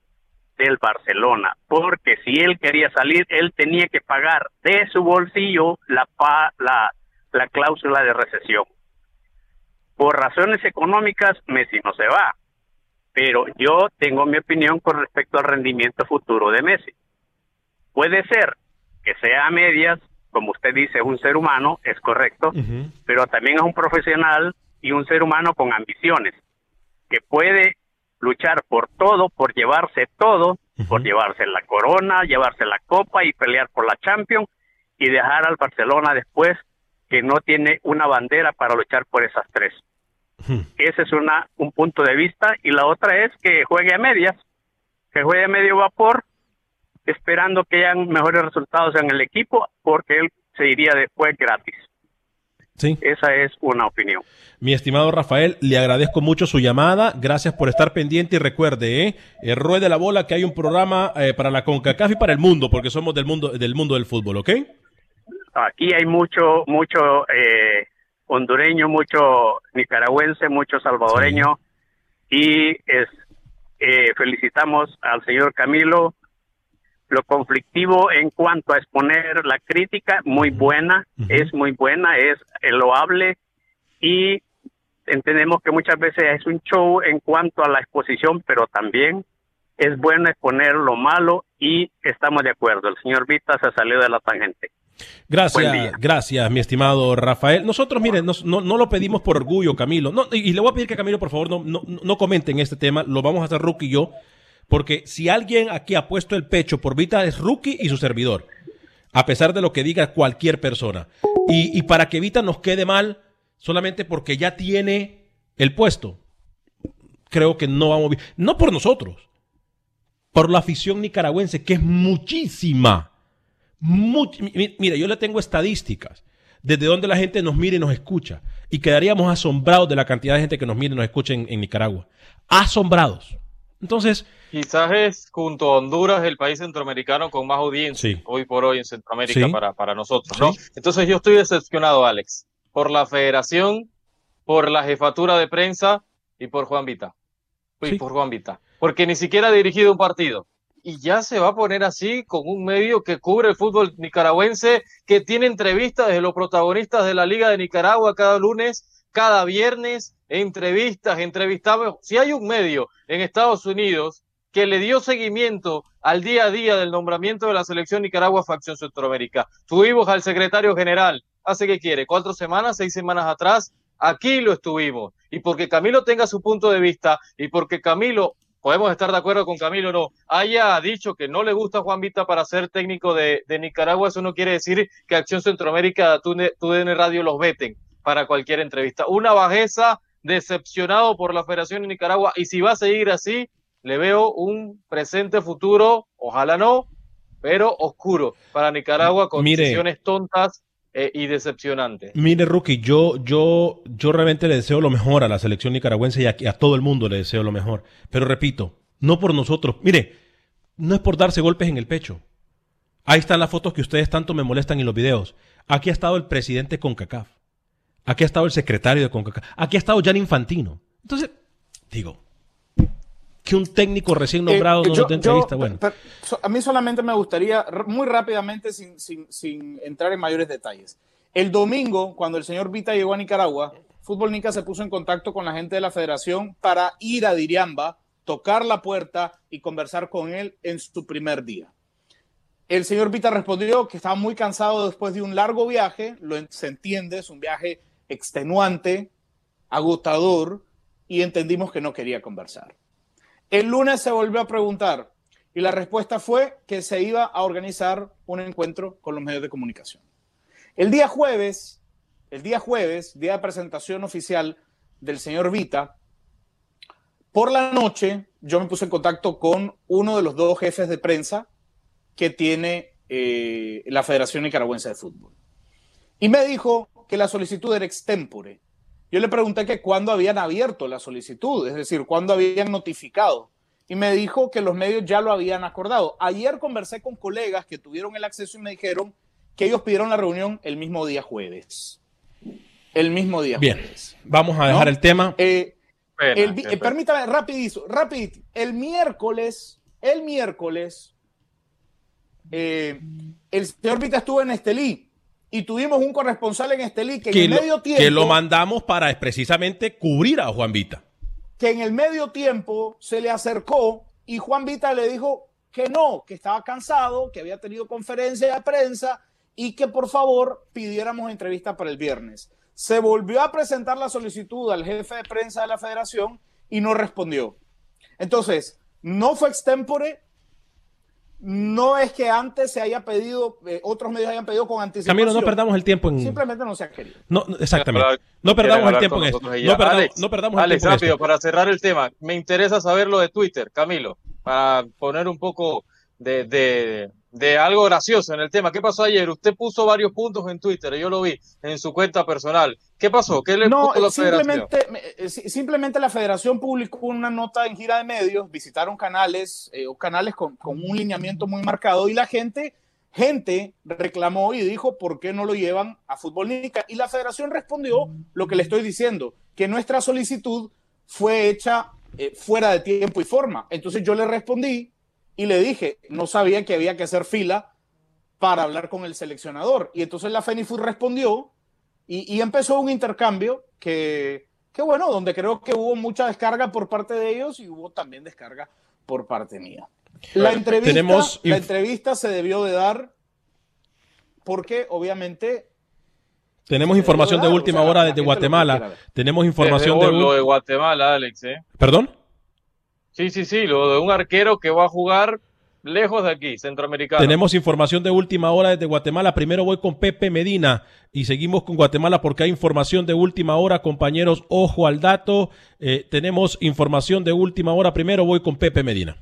del Barcelona, porque si él quería salir, él tenía que pagar de su bolsillo la, pa- la, la cláusula de recesión. Por razones económicas, Messi no se va, pero yo tengo mi opinión con respecto al rendimiento futuro de Messi. Puede ser que sea a medias, como usted dice, un ser humano, es correcto, pero también es un profesional y un ser humano con ambiciones. que puede luchar por todo, por llevarse todo, por llevarse la corona, llevarse la copa y pelear por la Champions y dejar al Barcelona después que no tiene una bandera para luchar por esas tres. Ese es una, un punto de vista y la otra es que juegue a medias, que juegue a medio vapor, esperando que hayan mejores resultados en el equipo porque él se iría después gratis. Sí. Esa es una opinión. Mi estimado Rafael, le agradezco mucho su llamada. Gracias por estar pendiente y recuerde, ¿eh? eh ruede la bola que hay un programa eh, para la CONCACAF y para el mundo, porque somos del mundo del mundo del fútbol, ¿ok? Aquí hay mucho, mucho eh, hondureño, mucho nicaragüense, mucho salvadoreño y es, eh, felicitamos al señor Camilo. Lo conflictivo en cuanto a exponer la crítica, muy buena, es muy buena, es loable y entendemos que muchas veces es un show en cuanto a la exposición, pero también es bueno exponer lo malo y estamos de acuerdo. El señor Vita se salió de la tangente. Gracias, gracias, mi estimado Rafael. Nosotros, miren, no, no, lo pedimos por orgullo, Camilo. No, y le voy a pedir que Camilo, por favor, no, no, no comenten este tema. Lo vamos a hacer Rookie y yo. Porque si alguien aquí ha puesto el pecho por Vita es Rookie y su servidor. A pesar de lo que diga cualquier persona. Y, para que Vita nos quede mal, solamente porque ya tiene el puesto. Creo que no vamos bien. No por nosotros. Por la afición nicaragüense, que es muchísima mira, yo le tengo estadísticas desde donde la gente nos mira y nos escucha. Y quedaríamos asombrados de la cantidad de gente que nos mira y nos escucha en, Nicaragua. Asombrados. Entonces. Quizás es junto a Honduras el país centroamericano con más audiencia hoy por hoy en Centroamérica para, para nosotros, ¿no? Entonces yo estoy decepcionado, Alex, por la federación, por la jefatura de prensa y por Juan Vita. Y por Juan Vita. Porque ni siquiera ha dirigido un partido y ya se va a poner así con un medio que cubre el fútbol nicaragüense, que tiene entrevistas de los protagonistas de la Liga de Nicaragua cada lunes, cada viernes, entrevistas, entrevistamos. Si hay un medio en Estados Unidos que le dio seguimiento al día a día del nombramiento de la selección Nicaragua Facción Centroamérica, tuvimos al secretario general, hace que quiere, cuatro semanas, seis semanas atrás, aquí lo estuvimos. Y porque Camilo tenga su punto de vista y porque Camilo podemos estar de acuerdo con Camilo o no, haya dicho que no le gusta Juan Vita para ser técnico de, Nicaragua, eso no quiere decir que Acción Centroamérica, tu, DN Radio los veten para cualquier entrevista. Una bajeza, decepcionado por la Federación de Nicaragua, y si va a seguir así, le veo un presente futuro, ojalá no, pero oscuro para Nicaragua con decisiones tontas eh, y decepcionante. Mire, Rookie, yo, yo, yo realmente le deseo lo mejor a la selección nicaragüense y a, a todo el mundo le deseo lo mejor. Pero repito, no por nosotros. Mire, no es por darse golpes en el pecho. Ahí están las fotos que ustedes tanto me molestan en los videos. Aquí ha estado el presidente CONCACAF. Aquí ha estado el secretario de CONCACAF. Aquí ha estado Jan Infantino. Entonces, digo, que un técnico recién eh, nombrado no nos entrevista. bueno. a mí solamente me gustaría, muy rápidamente, sin, sin, entrar en mayores detalles. El domingo, cuando el señor Vita llegó a Nicaragua, Fútbol Nica se puso en contacto con la gente de la federación para ir a Diriamba, tocar la puerta y conversar con él en su primer día. El señor Vita respondió que estaba muy cansado después de un largo viaje, lo se entiende, es un viaje extenuante, agotador, y entendimos que no quería conversar. El lunes se volvió a preguntar y la respuesta fue que se iba a organizar un encuentro con los medios de comunicación. El día jueves, el día jueves, día de presentación oficial del señor Vita, por la noche yo me puse en contacto con uno de los dos jefes de prensa que tiene eh, la Federación Nicaragüense de Fútbol. Y me dijo que la solicitud era extempore, yo le pregunté que cuándo habían abierto la solicitud, es decir, cuándo habían notificado. Y me dijo que los medios ya lo habían acordado. Ayer conversé con colegas que tuvieron el acceso y me dijeron que ellos pidieron la reunión el mismo día jueves. El mismo día Bien, vamos a dejar el tema. Eh, permítame, rapidito, rapidito. El miércoles, el miércoles, eh, el señor Vita estuvo en Estelí y tuvimos un corresponsal en Estelí que, en el medio tiempo. Que lo mandamos para precisamente cubrir a Juan Vita. Que en el medio tiempo se le acercó y Juan Vita le dijo que no, que estaba cansado, que había tenido conferencia de prensa y que por favor pidiéramos entrevista para el viernes. Se volvió a presentar la solicitud al jefe de prensa de la federación y no respondió. Entonces, no fue extempore, no es que antes se haya pedido, eh, otros medios hayan pedido con anticipación. Camilo, no perdamos el tiempo en... Simplemente no se ha querido. No, exactamente. No perdamos el tiempo en eso. No perdamos, Alex, no perdamos Alex, el tiempo en rápido, esto. para cerrar el tema, me interesa saber lo de Twitter, Camilo, para poner un poco de, de, de algo gracioso en el tema. ¿Qué pasó ayer? Usted puso varios puntos en Twitter, yo lo vi en su cuenta personal. ¿Qué pasó? ¿Qué le No, puso la federación? simplemente, eh, si- simplemente la federación publicó una nota en gira de medios, visitaron canales eh, o canales con, con un lineamiento muy marcado y la gente, gente reclamó y dijo por qué no lo llevan a Fútbol Nica y la federación respondió lo que le estoy diciendo, que nuestra solicitud fue hecha eh, fuera de tiempo y forma. Entonces yo le respondí y le dije, no sabía que había que hacer fila para hablar con el seleccionador. Y entonces la FENIFUT respondió y, y empezó un intercambio que, que, bueno, donde creo que hubo mucha descarga por parte de ellos y hubo también descarga por parte mía. La entrevista, Tenemos la entrevista se debió de dar porque obviamente Tenemos información de última hora desde Guatemala. Tenemos información de... Lo de Guatemala, Alex, ¿eh? ¿Perdón? Sí, sí, sí, lo de un arquero que va a jugar lejos de aquí, centroamericano. Tenemos información de última hora desde Guatemala. Primero voy con Pepe Medina y seguimos con Guatemala porque hay información de última hora, compañeros. Ojo al dato. Eh, tenemos información de última hora. Primero voy con Pepe Medina.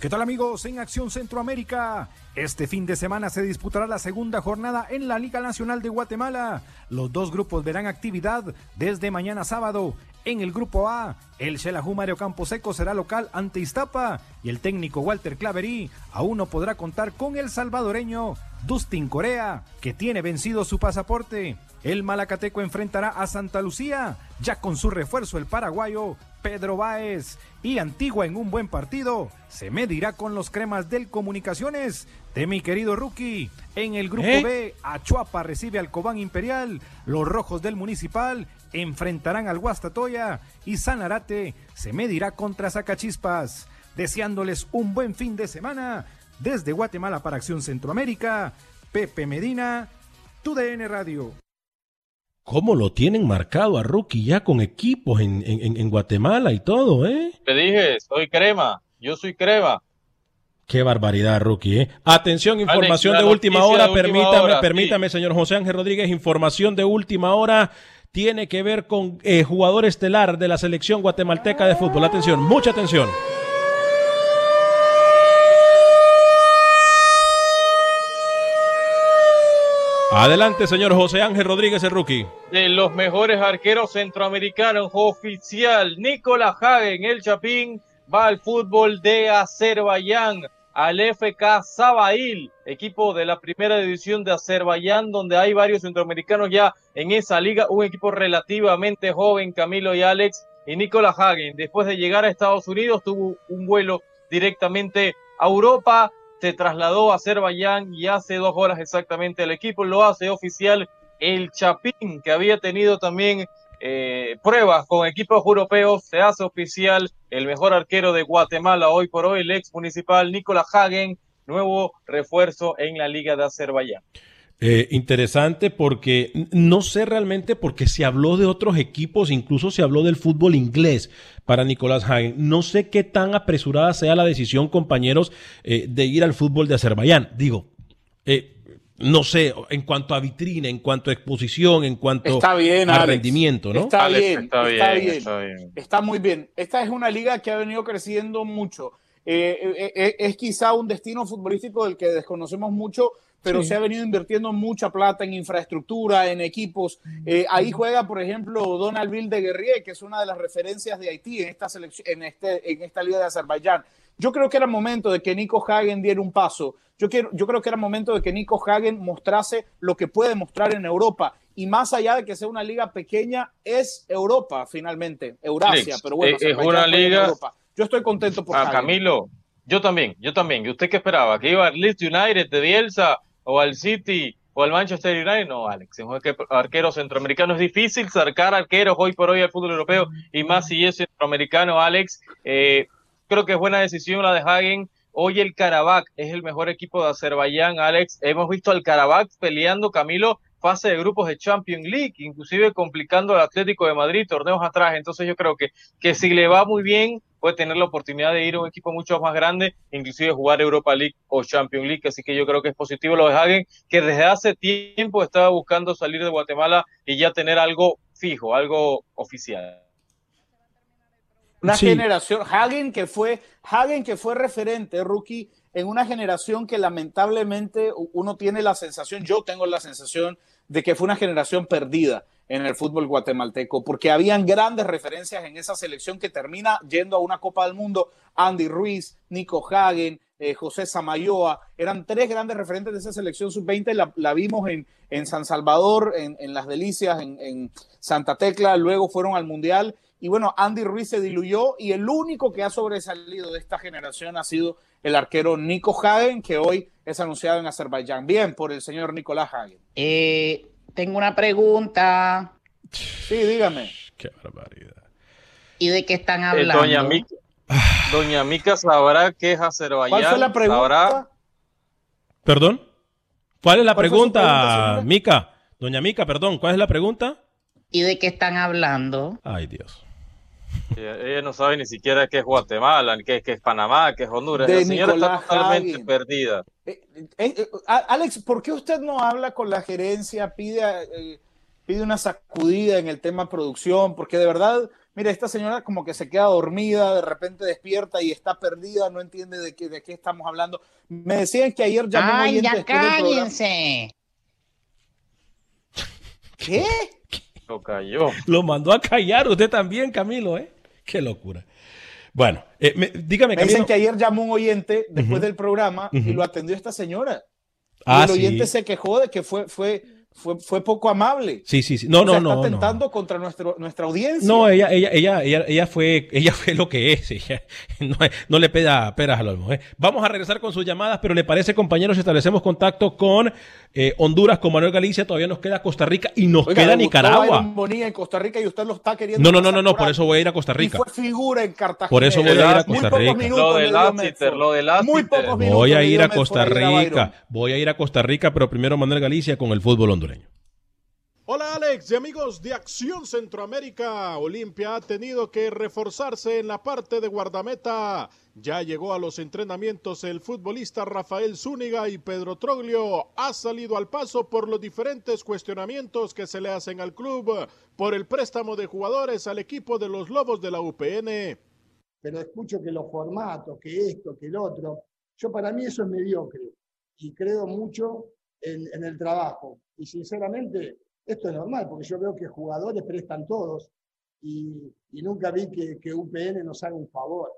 ¿Qué tal amigos en Acción Centroamérica? Este fin de semana se disputará la segunda jornada en la Liga Nacional de Guatemala. Los dos grupos verán actividad desde mañana sábado. En el grupo A, el Xelajú Mario Camposeco será local ante Iztapa y el técnico Walter Claverí aún no podrá contar con el salvadoreño Dustin Corea, que tiene vencido su pasaporte. El Malacateco enfrentará a Santa Lucía, ya con su refuerzo el paraguayo Pedro Báez. Y Antigua en un buen partido se medirá con los cremas del Comunicaciones de mi querido rookie. En el grupo ¿Eh? B, Achuapa recibe al Cobán Imperial. Los rojos del Municipal enfrentarán al Guastatoya y Sanarate se medirá contra Zacachispas. Deseándoles un buen fin de semana. Desde Guatemala para Acción Centroamérica, Pepe Medina, TUDN Radio. ¿Cómo lo tienen marcado a Rookie ya con equipos en, en- en Guatemala y todo, eh? Te dije, soy crema, yo soy crema. Qué barbaridad, Rookie, eh. Atención, información de última hora. de última permítame, hora, sí. permítame, señor José Ángel Rodríguez. Información de última hora tiene que ver con eh, jugador estelar de la selección guatemalteca de fútbol. Atención, mucha atención. Adelante, señor José Ángel Rodríguez, el rookie. de los mejores arqueros centroamericanos oficial. Nicolás Hagen, el Chapín, va al fútbol de Azerbaiyán, al FK Sabail, equipo de la primera división de Azerbaiyán, donde hay varios centroamericanos ya en esa liga, un equipo relativamente joven, Camilo y Alex, y Nicolás Hagen, después de llegar a Estados Unidos, tuvo un vuelo directamente a Europa, se trasladó a Azerbaiyán y hace dos horas exactamente el equipo. Lo hace oficial el Chapín, que había tenido también eh, pruebas con equipos europeos, se hace oficial el mejor arquero de Guatemala hoy por hoy, el ex municipal Nicolás Hagen, nuevo refuerzo en la Liga de Azerbaiyán. Eh, interesante porque no sé realmente porque se habló de otros equipos, incluso se habló del fútbol inglés para Nicolás Hagen. No sé qué tan apresurada sea la decisión, compañeros, eh, de ir al fútbol de Azerbaiyán. Digo, no sé, en cuanto a vitrina, en cuanto a exposición, en cuanto Está bien, a Alex. rendimiento, ¿no? Está Alex, bien, está está, bien, bien, está bien. está muy bien. Esta es una liga que ha venido creciendo mucho. Eh, eh, eh, es quizá un destino futbolístico del que desconocemos mucho, pero Sí. se ha venido invirtiendo mucha plata en infraestructura, en equipos. Eh, ahí juega, por ejemplo, Donald Bill de Guerrier, que es una de las referencias de Haití en esta, selección, en, este, en esta liga de Azerbaiyán. Yo creo que era momento de que Nico Hagen diera un paso. Yo, quiero, yo creo que era momento de que Nico Hagen mostrase lo que puede mostrar en Europa. Y más allá de que sea una liga pequeña, es Europa finalmente, Eurasia. Alex, pero bueno, es una liga- Europa. Yo estoy contento por Ah, Hagen. Camilo, yo también, yo también. ¿Y usted qué esperaba? ¿Que iba al Leeds United de Bielsa o al City o al Manchester United? No, Alex, es un arque- arquero centroamericano. Es difícil sacar arqueros hoy por hoy al fútbol europeo y más si es centroamericano, Alex. Eh, creo que es buena decisión la de Hagen. Hoy el Karabakh es el mejor equipo de Azerbaiyán, Alex. Hemos visto al Karabakh peleando, Camilo, fase de grupos de Champions League, inclusive complicando al Atlético de Madrid torneos atrás. Entonces yo creo que, que si le va muy bien, puede tener la oportunidad de ir a un equipo mucho más grande, inclusive jugar Europa League o Champions League. Así que yo creo que es positivo lo de Hagen, que desde hace tiempo estaba buscando salir de Guatemala y ya tener algo fijo, algo oficial. Una generación, Hagen que fue, Hagen que fue referente, rookie, en una generación que lamentablemente uno tiene la sensación, yo tengo la sensación de que fue una generación perdida en el fútbol guatemalteco, porque habían grandes referencias en esa selección que termina yendo a una Copa del Mundo. Andy Ruiz, Nico Hagen, eh, José Samayoa, eran tres grandes referentes de esa selección sub-20, la, vimos en, en, San Salvador, en, en Las Delicias, en, en, Santa Tecla, luego fueron al Mundial y bueno, Andy Ruiz se diluyó y el único que ha sobresalido de esta generación ha sido el arquero Nico Hagen, que hoy es anunciado en Azerbaiyán. Bien, por el señor Nicolás Hagen. Eh, tengo una pregunta. Sí, dígame. Qué barbaridad. ¿Y de qué están Eh, hablando? doña, Mica, doña Mica sabrá que es Azerbaiyán. ¿Cuál fue la pregunta? sabrá- ¿Perdón? ¿Cuál es la ¿Cuál fue su pregunta, pregunta? Mica? Doña Mica, perdón, ¿cuál es la pregunta? ¿Y de qué están hablando? Ay, Dios. Ella, ella no sabe ni siquiera qué es Guatemala, ni qué, qué es Panamá, qué es Honduras. De La señora Nicolás está totalmente Hagen. perdida. Eh, eh, a- Alex, ¿por qué usted no habla con la gerencia? Pide, eh, pide una sacudida en el tema producción, porque de verdad, mira, esta señora como que se queda dormida, de repente despierta y está perdida, no entiende de qué, de qué estamos hablando. Me decían que ayer llamó ¡Ay, ya cállense! ¿Qué? Lo cayó. Lo mandó a callar usted también, Camilo, ¿eh? Qué locura. Bueno, eh, me- dígame, Me dicen Camilo. que ayer llamó un oyente después del programa y lo atendió esta señora. Ah, y el oyente sí. se quejó de que fue, fue, fue, fue poco amable. Sí, sí, sí. No, O sea, no, está no, no. tentando contra nuestro, nuestra audiencia. No, ella, ella, ella, ella, ella fue, ella fue lo que es. Ella no, no le peda peras al olmo. ¿eh? Vamos a regresar con sus llamadas, pero le parece, compañeros, si establecemos contacto con eh, Honduras, con Manuel Galicia, todavía nos queda Costa Rica y nos Oiga, queda Nicaragua. Bonilla en Costa Rica y usted lo está queriendo. No, no, no, no, no, por eso voy a ir a Costa Y Rica. fue figura en Cartagena. Por eso voy a ir a Muy Costa pocos Rica. minutos Lo de Lassiter, lo de Lassiter. Muy pocos minutos Voy a ir a Costa. Rica, voy a ir a Costa Rica, pero primero Manuel Galicia con el fútbol hondureño. Hola Alex y amigos de Acción Centroamérica. Olimpia ha tenido que reforzarse en la parte de guardameta. Ya llegó a los entrenamientos el futbolista Rafael Zúñiga y Pedro Troglio ha salido al paso por los diferentes cuestionamientos que se le hacen al club por el préstamo de jugadores al equipo de los Lobos de la UPN. pero escucho que los formatos, que esto, que el otro. Yo para mí eso es mediocre y creo mucho en, en el trabajo. Y sinceramente, esto es normal, porque yo veo que jugadores prestan todos y, y nunca vi que, que UPN nos haga un favor.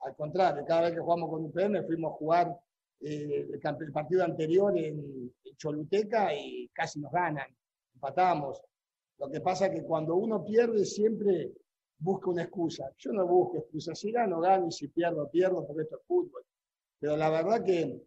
Al contrario, cada vez que jugamos con UPN fuimos a jugar eh, el, partido anterior en, en Choluteca y casi nos ganan, empatamos. Lo que pasa es que cuando uno pierde siempre busca una excusa. Yo no busco excusas. Si gano, gano y si pierdo, pierdo, porque esto es fútbol. Pero la verdad que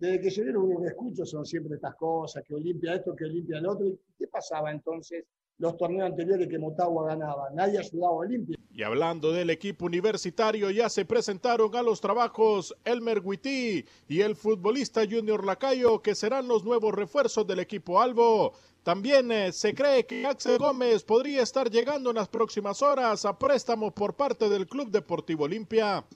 desde que llegué lo único que escucho son siempre estas cosas, que Olimpia esto, que Olimpia el otro. ¿Y qué pasaba entonces los torneos anteriores que Motagua ganaba? Nadie ayudaba a Olimpia. Y hablando del equipo universitario, ya se presentaron a los trabajos Elmer Guití y el futbolista Junior Lacayo, que serán los nuevos refuerzos del equipo Albo. También eh, se cree que Axel Gómez podría estar llegando en las próximas horas a préstamo por parte del Club Deportivo Olimpia.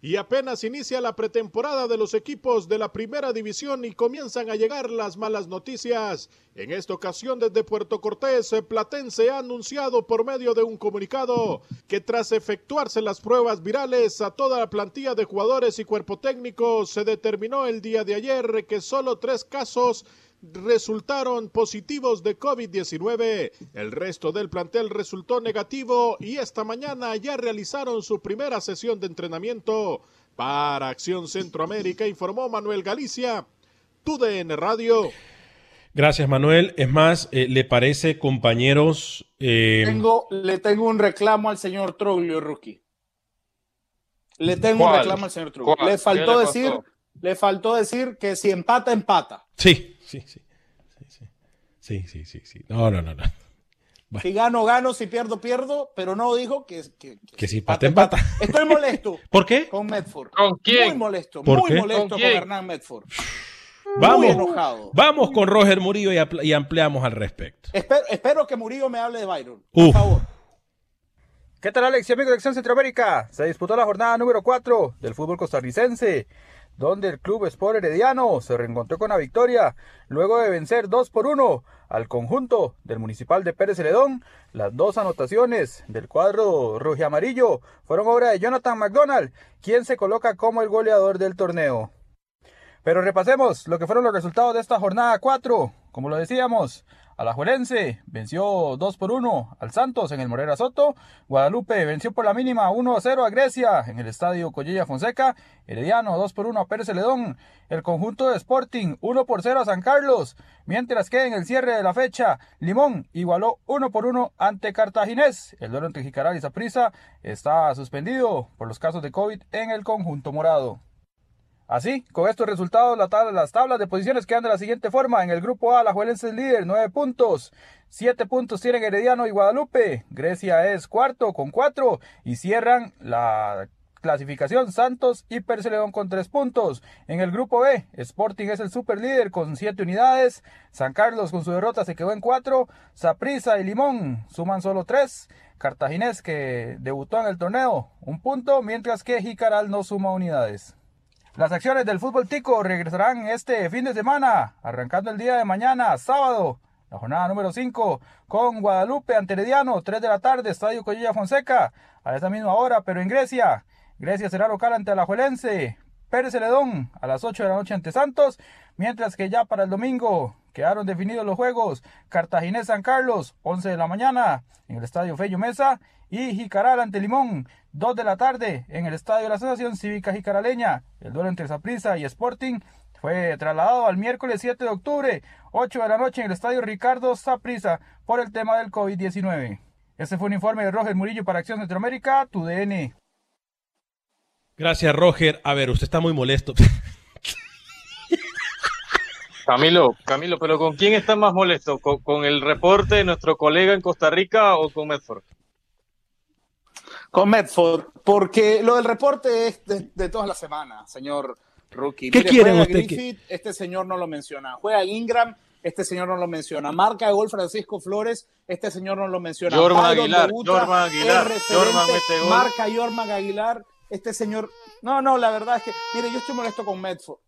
Y apenas inicia la pretemporada de los equipos de la primera división y comienzan a llegar las malas noticias. En esta ocasión desde Puerto Cortés, Platense ha anunciado por medio de un comunicado que tras efectuarse las pruebas virales a toda la plantilla de jugadores y cuerpo técnico, se determinó el día de ayer que solo tres casos resultaron positivos de COVID-19. El resto del plantel resultó negativo y esta mañana ya realizaron su primera sesión de entrenamiento. Para Acción Centroamérica informó Manuel Galicia, TUDN Radio. Gracias, Manuel. Es más, eh, ¿le parece, compañeros? eh, Tengo, le tengo un reclamo al señor Troglio, rookie. Le tengo un reclamo al señor Troglio. Le faltó ¿Qué le decir, le faltó decir que si empata, empata. Sí, sí, sí. Sí, sí. Sí, sí, sí. No, no, no, no. Si gano, gano, si pierdo, pierdo, pero no dijo que, que, Que si empata, empata. Estoy molesto ¿Por qué? con Medford. ¿Con quién? Muy molesto, ¿Por muy qué? molesto ¿Con con, quién? Hernán Medford. Vamos, enojado. vamos con Roger Murillo y, y ampliamos al respecto. Espero, espero que Murillo me hable de Byron. Uf. ¿Qué tal Alex y amigos de Acción Centroamérica? Se disputó la jornada número 4 del fútbol costarricense, donde el Club Sport Herediano se reencontró con la victoria luego de vencer 2 por 1 al conjunto del Municipal de Pérez Celedón. Las dos anotaciones del cuadro amarillo fueron obra de Jonathan McDonald, quien se coloca como el goleador del torneo. Pero repasemos lo que fueron los resultados de esta jornada 4. Como lo decíamos, Alajuelense venció 2 por 1 al Santos en el Morera Soto. Guadalupe venció por la mínima 1 a 0 a Grecia en el estadio Collella Fonseca. Herediano 2 por 1 a Pérez Celedón. El conjunto de Sporting 1 por 0 a San Carlos. Mientras que en el cierre de la fecha, Limón igualó 1 por 1 ante Cartaginés. El duelo entre Jicaral y Saprissa está suspendido por los casos de COVID en el conjunto morado. Así, con estos resultados, la tabla- las tablas de posiciones quedan de la siguiente forma. En el grupo A, la Juelense es líder, 9 puntos. 7 puntos tienen Herediano y Guadalupe. Grecia es cuarto con 4. Y cierran la clasificación Santos y Perceleón con 3 puntos. En el grupo B, Sporting es el super líder con 7 unidades. San Carlos con su derrota se quedó en 4. Saprissa y Limón suman solo 3. Cartaginés que debutó en el torneo, un punto, mientras que Jicaral no suma unidades. Las acciones del fútbol tico regresarán este fin de semana, arrancando el día de mañana, sábado, la jornada número 5, con Guadalupe ante Herediano, 3 de la tarde, Estadio Collilla Fonseca, a esa misma hora, pero en Grecia. Grecia será local ante Alajuelense, Pérez Celedón a las 8 de la noche ante Santos, mientras que ya para el domingo quedaron definidos los juegos Cartaginés San Carlos, 11 de la mañana en el Estadio Fello Mesa y Jicaral ante Limón, 2 de la tarde en el Estadio de la Asociación Cívica Jicaraleña. El duelo entre Saprissa y Sporting fue trasladado al miércoles 7 de octubre, 8 de la noche en el Estadio Ricardo Saprissa por el tema del COVID-19. Este fue un informe de Roger Murillo para Acción Centroamérica, tu DN. Gracias, Roger. A ver, usted está muy molesto. Camilo, Camilo, pero ¿con quién está más molesto? ¿Con, con el reporte de nuestro colega en Costa Rica o con Medford? Con Medford, porque lo del reporte es de, de todas las semanas, señor Rookie. ¿Qué quieren juega usted que- Griffith, este señor no lo menciona. Juega Ingram, este señor no lo menciona. Marca de gol Francisco Flores, este señor no lo menciona. Jorman Aguilar, Jorman Aguilar, Jorman. Marca Jorman Aguilar, este señor. No, no, la verdad es que, mire, yo estoy molesto con Medford.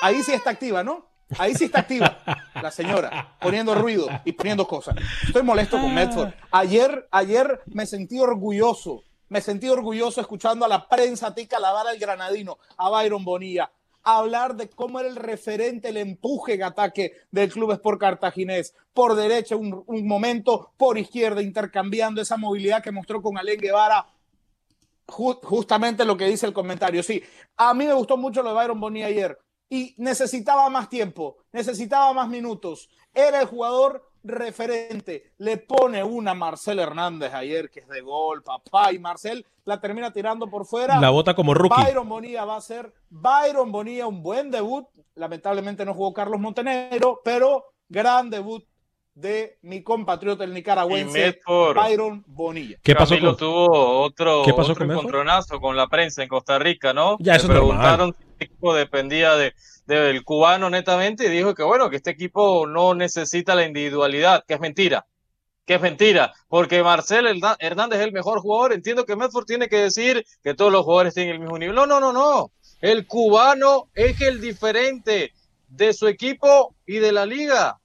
Ahí sí está activa, ¿no? Ahí sí está activa la señora, poniendo ruido y poniendo cosas. Estoy molesto con Medford. Ayer, ayer me sentí orgulloso, me sentí orgulloso escuchando a la prensa tica alabar al granadino, a Byron Bonilla, hablar de cómo era el referente, el empuje en ataque del Club Sport Cartaginés. Por derecha un, un momento, por izquierda intercambiando esa movilidad que mostró con Alén Guevara. Ju- justamente lo que dice el comentario. Sí, a mí me gustó mucho lo de Byron Bonilla ayer y necesitaba más tiempo, necesitaba más minutos. Era el jugador referente. Le pone una a Marcel Hernández ayer que es de gol, papá, y Marcel la termina tirando por fuera. La bota como rookie. Byron Bonilla va a ser Byron Bonilla un buen debut. Lamentablemente no jugó Carlos Montenegro, pero gran debut de mi compatriota el nicaragüense. Byron Bonilla. ¿Qué pasó Camilo con- tuvo otro, ¿Qué pasó otro con encontronazo con la prensa en Costa Rica, ¿no? Ya, eso Le es normal. preguntaron si el equipo dependía de, del cubano netamente y dijo que bueno, que este equipo no necesita la individualidad, que es mentira. Que es mentira, porque Marcel Hernández es el mejor jugador. Entiendo que Medford tiene que decir que todos los jugadores tienen el mismo nivel. No, no, no, no. El cubano es el diferente de su equipo y de la liga.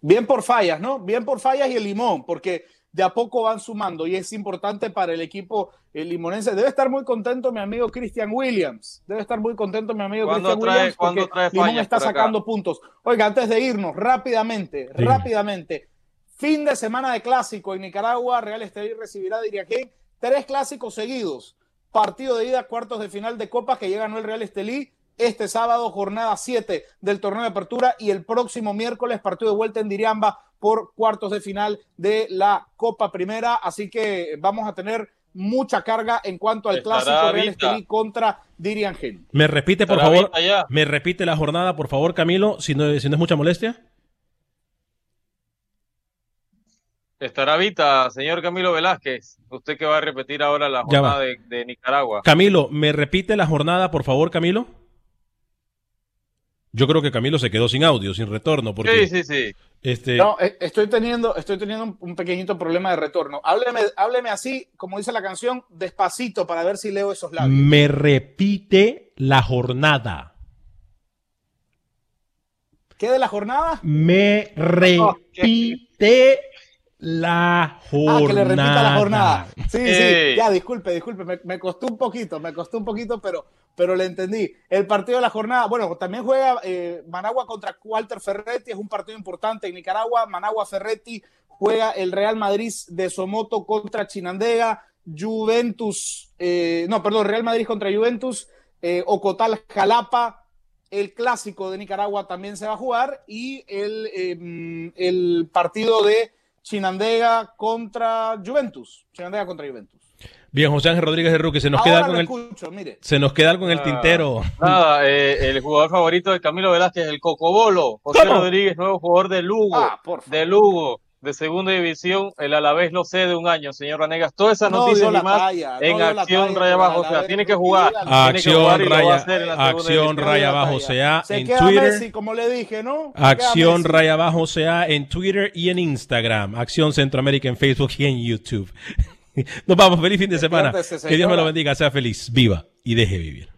Bien por fallas, ¿no? Bien por fallas y el limón, porque de a poco van sumando y es importante para el equipo el limonense. Debe estar muy contento mi amigo Christian Williams. Debe estar muy contento mi amigo ¿Cuándo Christian trae- Williams porque Limón está por sacando puntos. Oiga, antes de irnos, rápidamente, rápidamente. Fin de semana de clásico en Nicaragua, Real Estelí recibirá de Iriaquén tres clásicos seguidos. Partido de ida, cuartos de final de Copa que ya ganó el Real Estelí. Este sábado, jornada 7 del torneo de apertura y el próximo miércoles, partido de vuelta en Diriamba por cuartos de final de la Copa Primera. Así que vamos a tener mucha carga en cuanto al Estará clásico Real. Estelí contra Diriangén. Me repite, por Estará favor. Me repite la jornada, por favor, Camilo, si no, si no es mucha molestia. Estará Vita, señor Camilo Velázquez. Usted que va a repetir ahora la jornada de Nicaragua. Camilo, ¿me repite la jornada, por favor, Camilo? Yo creo que Camilo se quedó sin audio, sin retorno. Porque, Sí, sí, sí. Este, No, eh, estoy teniendo, estoy teniendo un- un pequeñito problema de retorno. Hábleme, hábleme así, como dice la canción, despacito para ver si leo esos labios. me repite la jornada. ¿Qué de la jornada? Me repite la jornada. Ah, que le repita la jornada. Sí, Ey. sí, ya, disculpe, disculpe, me, me costó un poquito, me costó un poquito, pero, pero le entendí. El partido de la jornada, bueno, también juega eh, Managua contra Walter Ferretti, es un partido importante en Nicaragua. Managua Ferretti juega el Real Madrid de Somoto contra Chinandega, Juventus, eh, no, perdón, Real Madrid contra Juventus, eh, Ocotal Jalapa, el clásico de Nicaragua también se va a jugar y el, eh, el partido de Chinandega contra Juventus. Chinandega contra Juventus. Bien, José Ángel Rodríguez de Ruque, se nos Ahora queda algo en el, escucho, mire. se nos queda algo en el Ah, tintero. Nada, eh, el jugador favorito de Camilo Velázquez, el Cocobolo. José ¿Cómo? Rodríguez, nuevo jugador de Lugo. Ah, por de Lugo, de segunda división. El Alavés lo cede un año, señor Vanegas. Todas esas No noticias y más talla, en acción talla raya abajo. O sea, tiene que no jugar. Acción raya, acción raya abajo CA Se en queda Twitter. Messi, como le dije, ¿no? Se Acción raya abajo CA en Twitter y en Instagram. Acción Centroamérica en Facebook y en YouTube. Nos vamos, feliz fin de semana. Que Dios me lo bendiga, sea feliz, viva y deje vivir.